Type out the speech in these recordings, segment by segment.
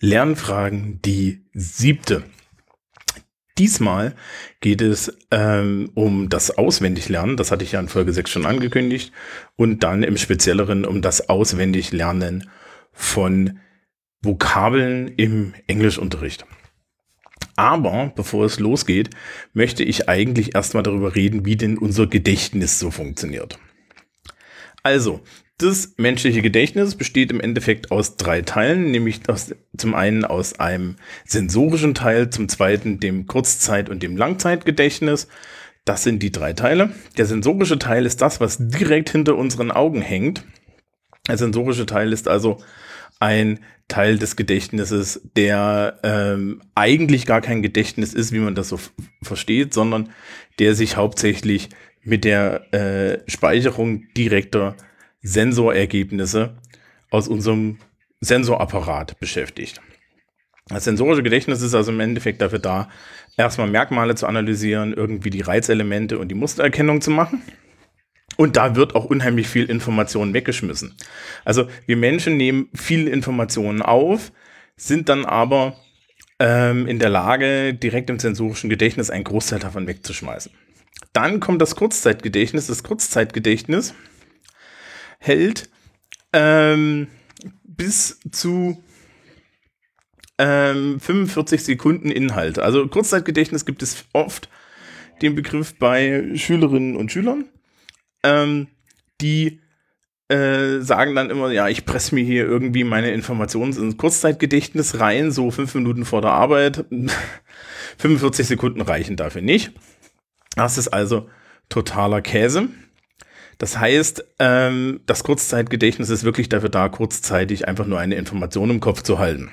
Lernfragen die siebte. Diesmal geht es ähm, um das Auswendiglernen, das hatte ich ja in Folge 6 schon angekündigt, und dann im Spezielleren um das Auswendiglernen von Vokabeln im Englischunterricht. Aber bevor es losgeht, möchte ich eigentlich erstmal darüber reden, wie denn unser Gedächtnis so funktioniert. Also, das menschliche Gedächtnis besteht im Endeffekt aus drei Teilen, nämlich aus, zum einen aus einem sensorischen Teil, zum zweiten dem Kurzzeit- und dem Langzeitgedächtnis. Das sind die drei Teile. Der sensorische Teil ist das, was direkt hinter unseren Augen hängt. Der sensorische Teil ist also ein Teil des Gedächtnisses, der ähm, eigentlich gar kein Gedächtnis ist, wie man das so versteht, sondern der sich hauptsächlich mit der äh, Speicherung direkter Sensorergebnisse aus unserem Sensorapparat beschäftigt. Das sensorische Gedächtnis ist also im Endeffekt dafür da, erstmal Merkmale zu analysieren, irgendwie die Reizelemente und die Mustererkennung zu machen. Und da wird auch unheimlich viel Information weggeschmissen. Also wir Menschen nehmen viele Informationen auf, sind dann aber ähm, in der Lage, direkt im sensorischen Gedächtnis einen Großteil davon wegzuschmeißen. Dann kommt das Kurzzeitgedächtnis. Das Kurzzeitgedächtnis hält ähm, bis zu ähm, 45 Sekunden Inhalt. Also Kurzzeitgedächtnis gibt es oft den Begriff bei Schülerinnen und Schülern, ähm, die äh, sagen dann immer, ja, ich presse mir hier irgendwie meine Informationen ins Kurzzeitgedächtnis rein, so fünf Minuten vor der Arbeit. 45 Sekunden reichen dafür nicht. Das ist also totaler Käse. Das heißt, ähm, das Kurzzeitgedächtnis ist wirklich dafür da, kurzzeitig einfach nur eine Information im Kopf zu halten.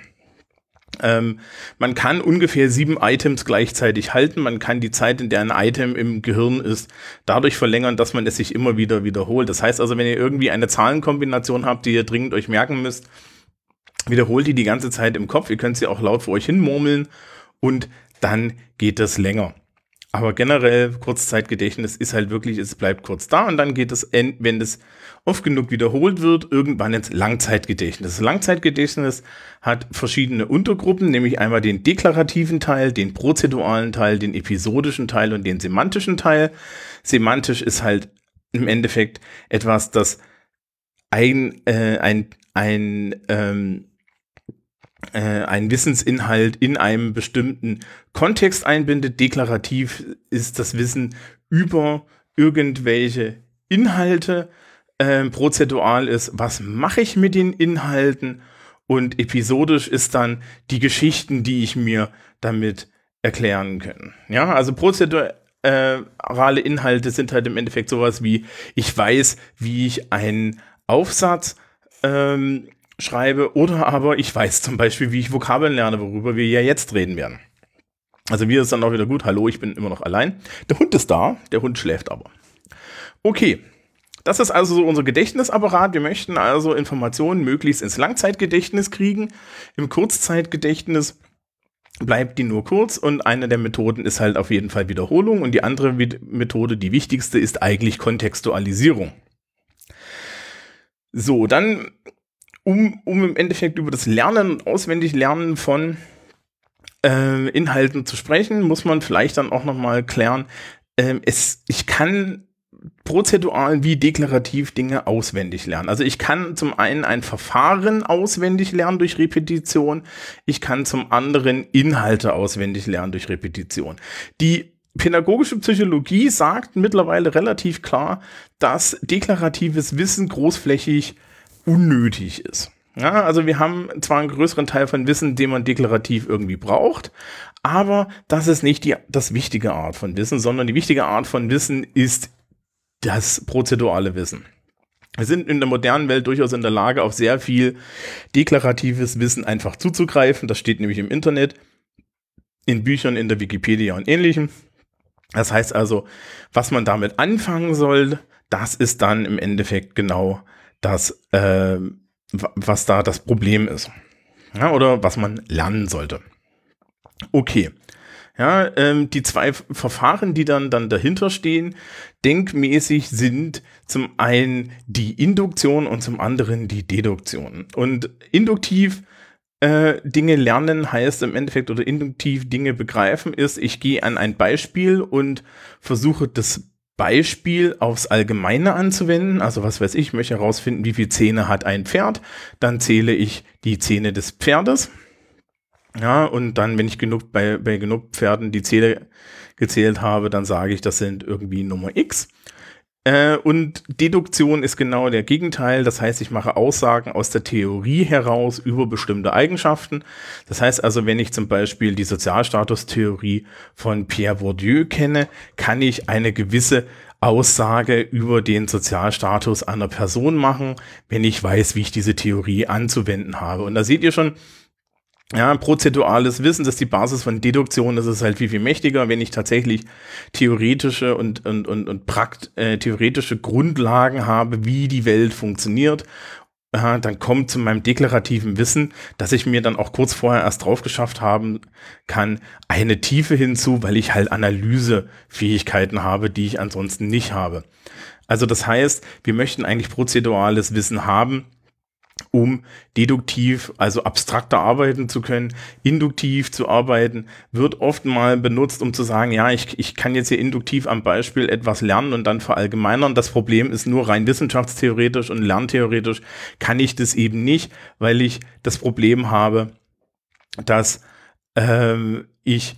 Ähm, man kann ungefähr sieben Items gleichzeitig halten. Man kann die Zeit, in der ein Item im Gehirn ist, dadurch verlängern, dass man es sich immer wieder wiederholt. Das heißt also, wenn ihr irgendwie eine Zahlenkombination habt, die ihr dringend euch merken müsst, wiederholt die die ganze Zeit im Kopf. Ihr könnt sie auch laut vor euch hin murmeln und dann geht es länger. Aber generell, Kurzzeitgedächtnis ist halt wirklich, es bleibt kurz da und dann geht es, wenn es oft genug wiederholt wird, irgendwann ins Langzeitgedächtnis. Langzeitgedächtnis hat verschiedene Untergruppen, nämlich einmal den deklarativen Teil, den prozeduralen Teil, den episodischen Teil und den semantischen Teil. Semantisch ist halt im Endeffekt etwas, das ein, äh, ein, ein ähm, äh, einen Wissensinhalt in einem bestimmten Kontext einbindet. Deklarativ ist das Wissen über irgendwelche Inhalte. Äh, prozedural ist, was mache ich mit den Inhalten? Und episodisch ist dann die Geschichten, die ich mir damit erklären kann. Ja, also prozedurale Inhalte sind halt im Endeffekt sowas wie, ich weiß, wie ich einen Aufsatz ähm, schreibe oder aber ich weiß zum Beispiel, wie ich Vokabeln lerne, worüber wir ja jetzt reden werden. Also mir ist dann auch wieder gut, hallo, ich bin immer noch allein. Der Hund ist da, der Hund schläft aber. Okay, das ist also so unser Gedächtnisapparat. Wir möchten also Informationen möglichst ins Langzeitgedächtnis kriegen. Im Kurzzeitgedächtnis bleibt die nur kurz und eine der Methoden ist halt auf jeden Fall Wiederholung und die andere Methode, die wichtigste, ist eigentlich Kontextualisierung. So, dann um, um im Endeffekt über das Lernen und auswendig Lernen von äh, Inhalten zu sprechen, muss man vielleicht dann auch nochmal klären, äh, es, ich kann prozedural wie deklarativ Dinge auswendig lernen. Also ich kann zum einen ein Verfahren auswendig lernen durch Repetition, ich kann zum anderen Inhalte auswendig lernen durch Repetition. Die pädagogische Psychologie sagt mittlerweile relativ klar, dass deklaratives Wissen großflächig unnötig ist. Ja, also wir haben zwar einen größeren Teil von Wissen, den man deklarativ irgendwie braucht, aber das ist nicht die, das wichtige Art von Wissen, sondern die wichtige Art von Wissen ist das prozedurale Wissen. Wir sind in der modernen Welt durchaus in der Lage, auf sehr viel deklaratives Wissen einfach zuzugreifen. Das steht nämlich im Internet, in Büchern, in der Wikipedia und ähnlichem. Das heißt also, was man damit anfangen soll, das ist dann im Endeffekt genau das, äh, was da das Problem ist. Ja, oder was man lernen sollte. Okay. Ja, ähm, die zwei Verfahren, die dann, dann dahinter stehen, denkmäßig sind zum einen die Induktion und zum anderen die Deduktion. Und induktiv äh, Dinge lernen heißt im Endeffekt oder induktiv Dinge begreifen ist, ich gehe an ein Beispiel und versuche das Beispiel aufs Allgemeine anzuwenden. Also was weiß ich, möchte herausfinden, wie viele Zähne hat ein Pferd. Dann zähle ich die Zähne des Pferdes. Ja, und dann, wenn ich genug bei, bei genug Pferden die Zähne gezählt habe, dann sage ich, das sind irgendwie Nummer X. Äh, und Deduktion ist genau der Gegenteil. Das heißt, ich mache Aussagen aus der Theorie heraus über bestimmte Eigenschaften. Das heißt also, wenn ich zum Beispiel die Sozialstatustheorie von Pierre Bourdieu kenne, kann ich eine gewisse Aussage über den Sozialstatus einer Person machen, wenn ich weiß, wie ich diese Theorie anzuwenden habe. Und da seht ihr schon, ja, prozedurales Wissen, das ist die Basis von Deduktion, das ist halt viel, viel mächtiger, wenn ich tatsächlich theoretische und, und, und, und prakt, äh, theoretische Grundlagen habe, wie die Welt funktioniert. Ja, dann kommt zu meinem deklarativen Wissen, dass ich mir dann auch kurz vorher erst drauf geschafft haben kann, eine Tiefe hinzu, weil ich halt Analysefähigkeiten habe, die ich ansonsten nicht habe. Also das heißt, wir möchten eigentlich prozedurales Wissen haben, um deduktiv, also abstrakter arbeiten zu können, induktiv zu arbeiten, wird oft mal benutzt, um zu sagen, ja, ich, ich kann jetzt hier induktiv am Beispiel etwas lernen und dann verallgemeinern. Das Problem ist nur rein wissenschaftstheoretisch und lerntheoretisch kann ich das eben nicht, weil ich das Problem habe, dass ähm, ich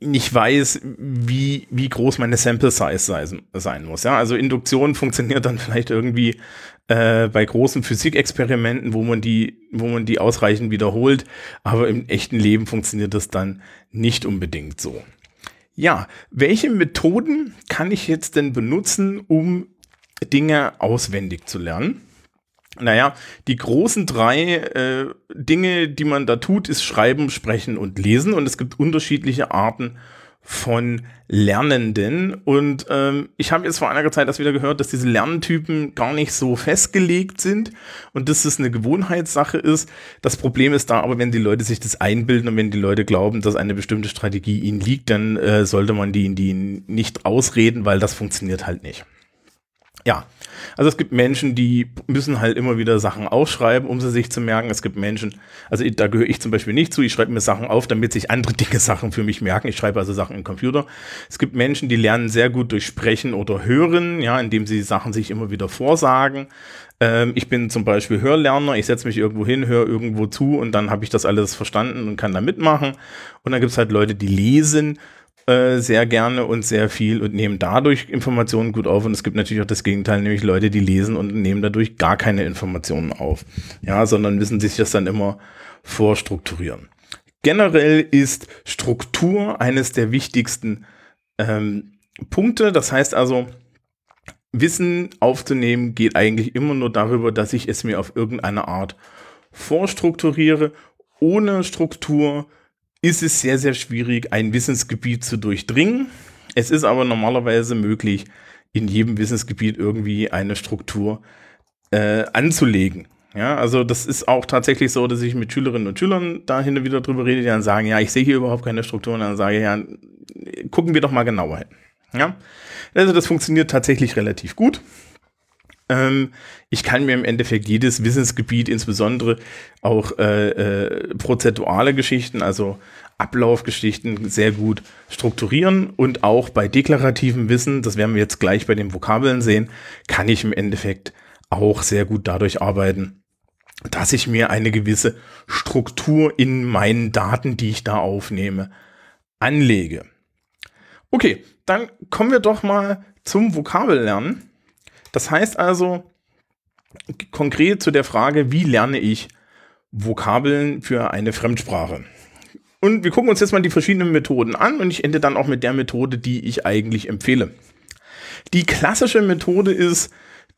nicht weiß, wie, wie groß meine Sample Size sein, muss. Ja, also Induktion funktioniert dann vielleicht irgendwie äh, bei großen Physikexperimenten, wo man die, wo man die ausreichend wiederholt, aber im echten Leben funktioniert das dann nicht unbedingt so. Ja, welche Methoden kann ich jetzt denn benutzen, um Dinge auswendig zu lernen? Naja, die großen drei äh, Dinge, die man da tut, ist Schreiben, Sprechen und Lesen. Und es gibt unterschiedliche Arten von Lernenden. Und ähm, ich habe jetzt vor einiger Zeit das wieder gehört, dass diese Lerntypen gar nicht so festgelegt sind und dass es eine Gewohnheitssache ist. Das Problem ist da aber, wenn die Leute sich das einbilden und wenn die Leute glauben, dass eine bestimmte Strategie ihnen liegt, dann äh, sollte man die, die nicht ausreden, weil das funktioniert halt nicht. Ja, also es gibt Menschen, die müssen halt immer wieder Sachen aufschreiben, um sie sich zu merken. Es gibt Menschen, also da gehöre ich zum Beispiel nicht zu, ich schreibe mir Sachen auf, damit sich andere Dinge Sachen für mich merken. Ich schreibe also Sachen im Computer. Es gibt Menschen, die lernen sehr gut durch Sprechen oder Hören, ja, indem sie Sachen sich immer wieder vorsagen. Ähm, ich bin zum Beispiel Hörlerner, ich setze mich irgendwo hin, höre irgendwo zu und dann habe ich das alles verstanden und kann da mitmachen. Und dann gibt es halt Leute, die lesen äh, sehr gerne und sehr viel und nehmen dadurch Informationen gut auf. Und es gibt natürlich auch das Gegenteil, nämlich Leute, die lesen und nehmen dadurch gar keine Informationen auf. Ja, sondern müssen sich das dann immer vorstrukturieren. Generell ist Struktur eines der wichtigsten ähm, Punkte. Das heißt also, Wissen aufzunehmen geht eigentlich immer nur darüber, dass ich es mir auf irgendeine Art vorstrukturiere. Ohne Struktur ist es sehr, sehr schwierig, ein Wissensgebiet zu durchdringen. Es ist aber normalerweise möglich, in jedem Wissensgebiet irgendwie eine Struktur äh, anzulegen. Ja, also das ist auch tatsächlich so, dass ich mit Schülerinnen und Schülern da hin und wieder drüber rede, die dann sagen, ja, ich sehe hier überhaupt keine Struktur und dann sage ich, ja, gucken wir doch mal genauer hin. Ja, also das funktioniert tatsächlich relativ gut. Ähm, ich kann mir im Endeffekt jedes Wissensgebiet, insbesondere auch äh, äh, prozentuale Geschichten, also Ablaufgeschichten, sehr gut strukturieren. Und auch bei deklarativem Wissen, das werden wir jetzt gleich bei den Vokabeln sehen, kann ich im Endeffekt auch sehr gut dadurch arbeiten, dass ich mir eine gewisse Struktur in meinen Daten, die ich da aufnehme, anlege. Okay, dann kommen wir doch mal zum Vokabellernen. Das heißt also konkret zu der Frage, wie lerne ich Vokabeln für eine Fremdsprache? Und wir gucken uns jetzt mal die verschiedenen Methoden an und ich ende dann auch mit der Methode, die ich eigentlich empfehle. Die klassische Methode ist,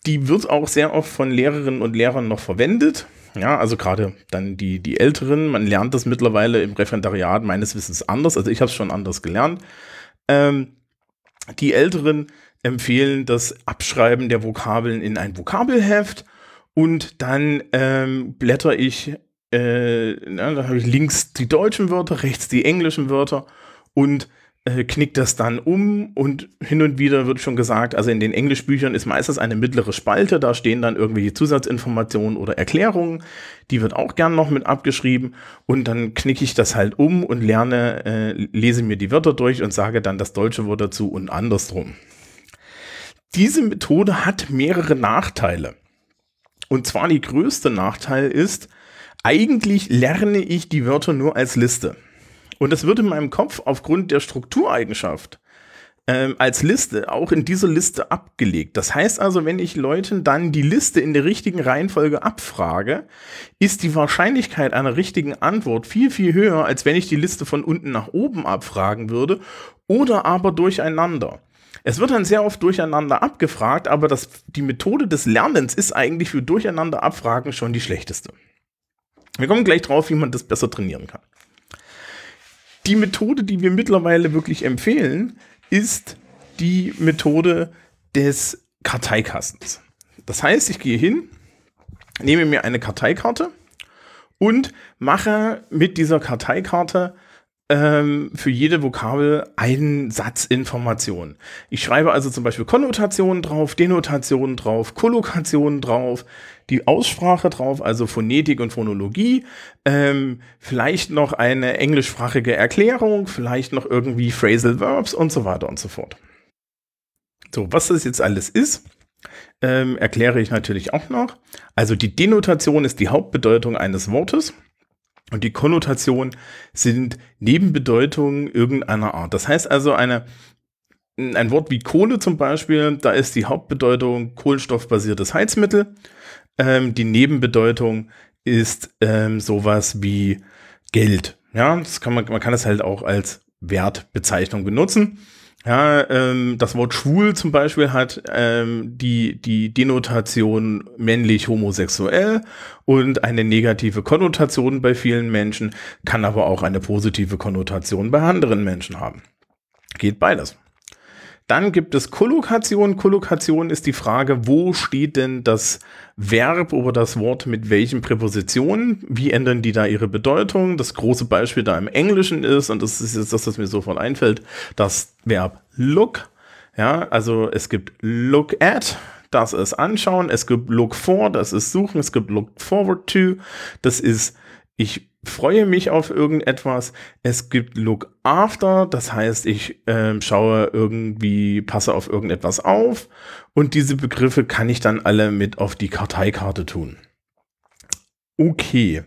die wird auch sehr oft von Lehrerinnen und Lehrern noch verwendet. Ja, also gerade dann die, die Älteren, man lernt das mittlerweile im Referendariat meines Wissens anders. Also ich habe es schon anders gelernt. Ähm, die Älteren empfehlen das Abschreiben der Vokabeln in ein Vokabelheft und dann ähm, blätter ich, äh, na, da habe ich links die deutschen Wörter, rechts die englischen Wörter und äh, knickt das dann um und hin und wieder wird schon gesagt, also in den Englischbüchern ist meistens eine mittlere Spalte, da stehen dann irgendwelche Zusatzinformationen oder Erklärungen, die wird auch gern noch mit abgeschrieben und dann knicke ich das halt um und lerne, äh, lese mir die Wörter durch und sage dann das deutsche Wort dazu und andersrum. Diese Methode hat mehrere Nachteile. Und zwar die größte Nachteil ist, eigentlich lerne ich die Wörter nur als Liste. Und das wird in meinem Kopf aufgrund der Struktureigenschaft ähm, als Liste auch in dieser Liste abgelegt. Das heißt also, wenn ich Leuten dann die Liste in der richtigen Reihenfolge abfrage, ist die Wahrscheinlichkeit einer richtigen Antwort viel, viel höher, als wenn ich die Liste von unten nach oben abfragen würde oder aber durcheinander. Es wird dann sehr oft durcheinander abgefragt, aber das, die Methode des Lernens ist eigentlich für durcheinander abfragen schon die schlechteste. Wir kommen gleich drauf, wie man das besser trainieren kann die Methode, die wir mittlerweile wirklich empfehlen, ist die Methode des Karteikastens. Das heißt, ich gehe hin, nehme mir eine Karteikarte und mache mit dieser Karteikarte ähm, für jede Vokabel einen Satz Information. Ich schreibe also zum Beispiel Konnotationen drauf, Denotationen drauf, Kollokationen drauf, die Aussprache drauf, also Phonetik und Phonologie, ähm, vielleicht noch eine englischsprachige Erklärung, vielleicht noch irgendwie Phrasal Verbs und so weiter und so fort. So, was das jetzt alles ist, ähm, erkläre ich natürlich auch noch. Also die Denotation ist die Hauptbedeutung eines Wortes. Und die Konnotationen sind Nebenbedeutungen irgendeiner Art. Das heißt also, eine, ein Wort wie Kohle zum Beispiel, da ist die Hauptbedeutung kohlenstoffbasiertes Heizmittel. Ähm, die Nebenbedeutung ist ähm, sowas wie Geld. Ja, das kann man, man kann es halt auch als Wertbezeichnung benutzen. Ja, ähm, das Wort schwul zum Beispiel hat ähm, die, die Denotation männlich homosexuell und eine negative Konnotation bei vielen Menschen, kann aber auch eine positive Konnotation bei anderen Menschen haben. Geht beides. Dann gibt es Kollokation. Kollokation ist die Frage, wo steht denn das Verb oder das Wort mit welchen Präpositionen? Wie ändern die da ihre Bedeutung? Das große Beispiel da im Englischen ist, und das ist jetzt das, was mir sofort einfällt, das Verb look. Ja, also es gibt look at, das ist anschauen. Es gibt look for, das ist suchen. Es gibt look forward to, das ist ich freue mich auf irgendetwas. Es gibt Look After, das heißt, ich äh, schaue irgendwie, passe auf irgendetwas auf. Und diese Begriffe kann ich dann alle mit auf die Karteikarte tun. Okay.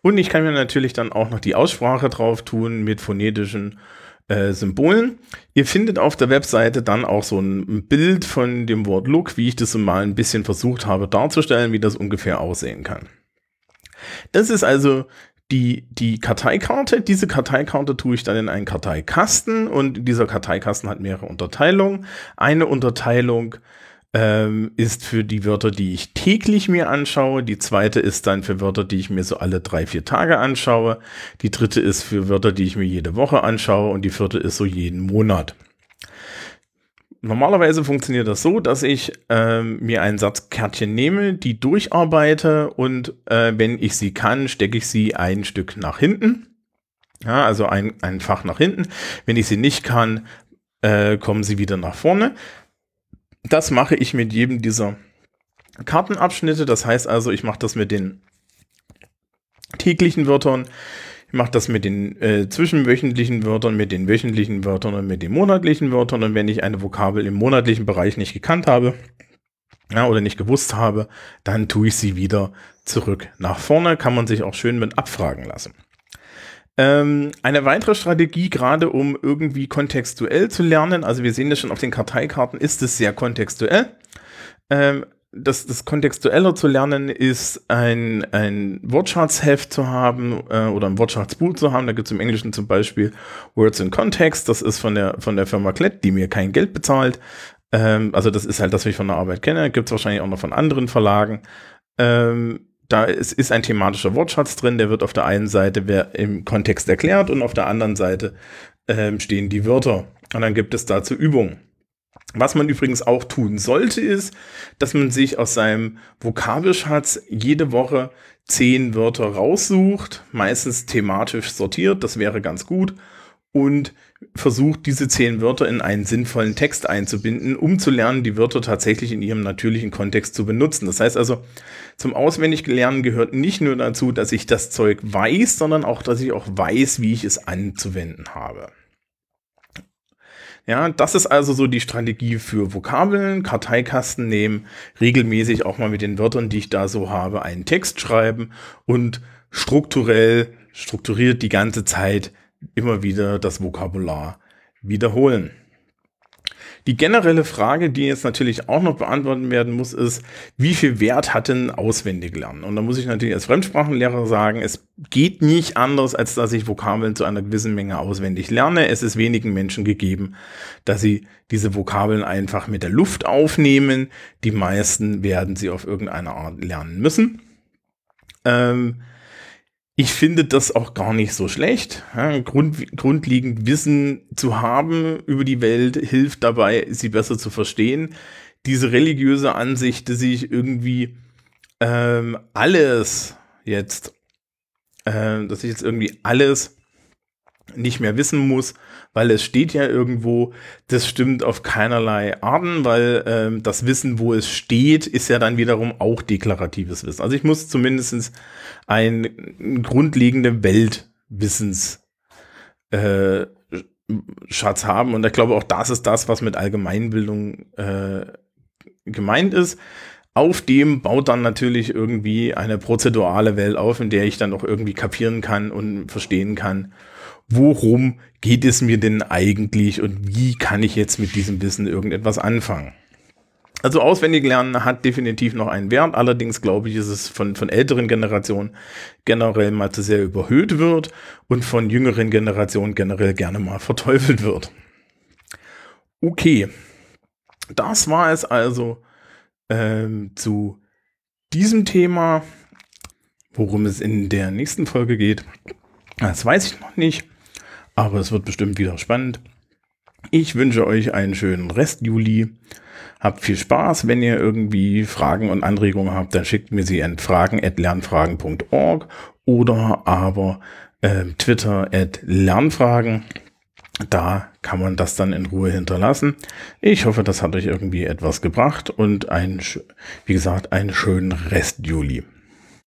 Und ich kann mir natürlich dann auch noch die Aussprache drauf tun mit phonetischen äh, Symbolen. Ihr findet auf der Webseite dann auch so ein Bild von dem Wort Look, wie ich das mal ein bisschen versucht habe darzustellen, wie das ungefähr aussehen kann. Das ist also die, die Karteikarte. Diese Karteikarte tue ich dann in einen Karteikasten und dieser Karteikasten hat mehrere Unterteilungen. Eine Unterteilung ähm, ist für die Wörter, die ich täglich mir anschaue. Die zweite ist dann für Wörter, die ich mir so alle drei, vier Tage anschaue. Die dritte ist für Wörter, die ich mir jede Woche anschaue und die vierte ist so jeden Monat. Normalerweise funktioniert das so, dass ich ähm, mir ein Satzkärtchen nehme, die durcharbeite und äh, wenn ich sie kann, stecke ich sie ein Stück nach hinten. Ja, also ein, ein Fach nach hinten. Wenn ich sie nicht kann, äh, kommen sie wieder nach vorne. Das mache ich mit jedem dieser Kartenabschnitte. Das heißt also, ich mache das mit den täglichen Wörtern, mache das mit den äh, zwischenwöchentlichen Wörtern, mit den wöchentlichen Wörtern und mit den monatlichen Wörtern. Und wenn ich eine Vokabel im monatlichen Bereich nicht gekannt habe ja, oder nicht gewusst habe, dann tue ich sie wieder zurück nach vorne. Kann man sich auch schön mit abfragen lassen. Ähm, eine weitere Strategie, gerade um irgendwie kontextuell zu lernen, also wir sehen das schon auf den Karteikarten, ist es sehr kontextuell. Ähm, das, das kontextueller zu lernen ist, ein, ein Wortschatzheft zu haben äh, oder ein Wortschatzbuch zu haben. Da gibt es im Englischen zum Beispiel Words in Context. Das ist von der, von der Firma Klett, die mir kein Geld bezahlt. Ähm, also das ist halt das, was ich von der Arbeit kenne. Gibt es wahrscheinlich auch noch von anderen Verlagen. Ähm, da ist, ist ein thematischer Wortschatz drin, der wird auf der einen Seite im Kontext erklärt und auf der anderen Seite ähm, stehen die Wörter. Und dann gibt es dazu Übungen. Was man übrigens auch tun sollte, ist, dass man sich aus seinem Vokabelschatz jede Woche zehn Wörter raussucht, meistens thematisch sortiert, das wäre ganz gut. und versucht, diese zehn Wörter in einen sinnvollen Text einzubinden, um zu lernen, die Wörter tatsächlich in ihrem natürlichen Kontext zu benutzen. Das heißt also, zum Auswendiglernen gehört nicht nur dazu, dass ich das Zeug weiß, sondern auch, dass ich auch weiß, wie ich es anzuwenden habe. Ja, das ist also so die Strategie für Vokabeln, Karteikasten nehmen, regelmäßig auch mal mit den Wörtern, die ich da so habe, einen Text schreiben und strukturell, strukturiert die ganze Zeit immer wieder das Vokabular wiederholen. Die generelle Frage, die jetzt natürlich auch noch beantwortet werden muss, ist, wie viel Wert hat denn auswendig lernen? Und da muss ich natürlich als Fremdsprachenlehrer sagen, es geht nicht anders, als dass ich Vokabeln zu einer gewissen Menge auswendig lerne. Es ist wenigen Menschen gegeben, dass sie diese Vokabeln einfach mit der Luft aufnehmen. Die meisten werden sie auf irgendeine Art lernen müssen. Ähm, ich finde das auch gar nicht so schlecht. Ja, Grund, grundlegend Wissen zu haben über die Welt hilft dabei, sie besser zu verstehen. Diese religiöse Ansicht, dass ich irgendwie ähm, alles jetzt, äh, dass ich jetzt irgendwie alles nicht mehr wissen muss, weil es steht ja irgendwo, das stimmt auf keinerlei Arten, weil ähm, das Wissen, wo es steht, ist ja dann wiederum auch deklaratives Wissen. Also ich muss zumindest ein grundlegende Weltwissens äh, Schatz haben und ich glaube auch das ist das, was mit Allgemeinbildung äh, gemeint ist. Auf dem baut dann natürlich irgendwie eine prozedurale Welt auf, in der ich dann auch irgendwie kapieren kann und verstehen kann, worum geht es mir denn eigentlich und wie kann ich jetzt mit diesem Wissen irgendetwas anfangen. Also auswendig lernen hat definitiv noch einen Wert, allerdings glaube ich, ist es von, von älteren Generationen generell mal zu sehr überhöht wird und von jüngeren Generationen generell gerne mal verteufelt wird. Okay, das war es also ähm, zu diesem Thema, worum es in der nächsten Folge geht. Das weiß ich noch nicht. Aber es wird bestimmt wieder spannend. Ich wünsche euch einen schönen Rest Juli. Habt viel Spaß. Wenn ihr irgendwie Fragen und Anregungen habt, dann schickt mir sie an fragen.lernfragen.org oder aber äh, Twitter at Lernfragen. Da kann man das dann in Ruhe hinterlassen. Ich hoffe, das hat euch irgendwie etwas gebracht und ein, wie gesagt, einen schönen Rest Juli.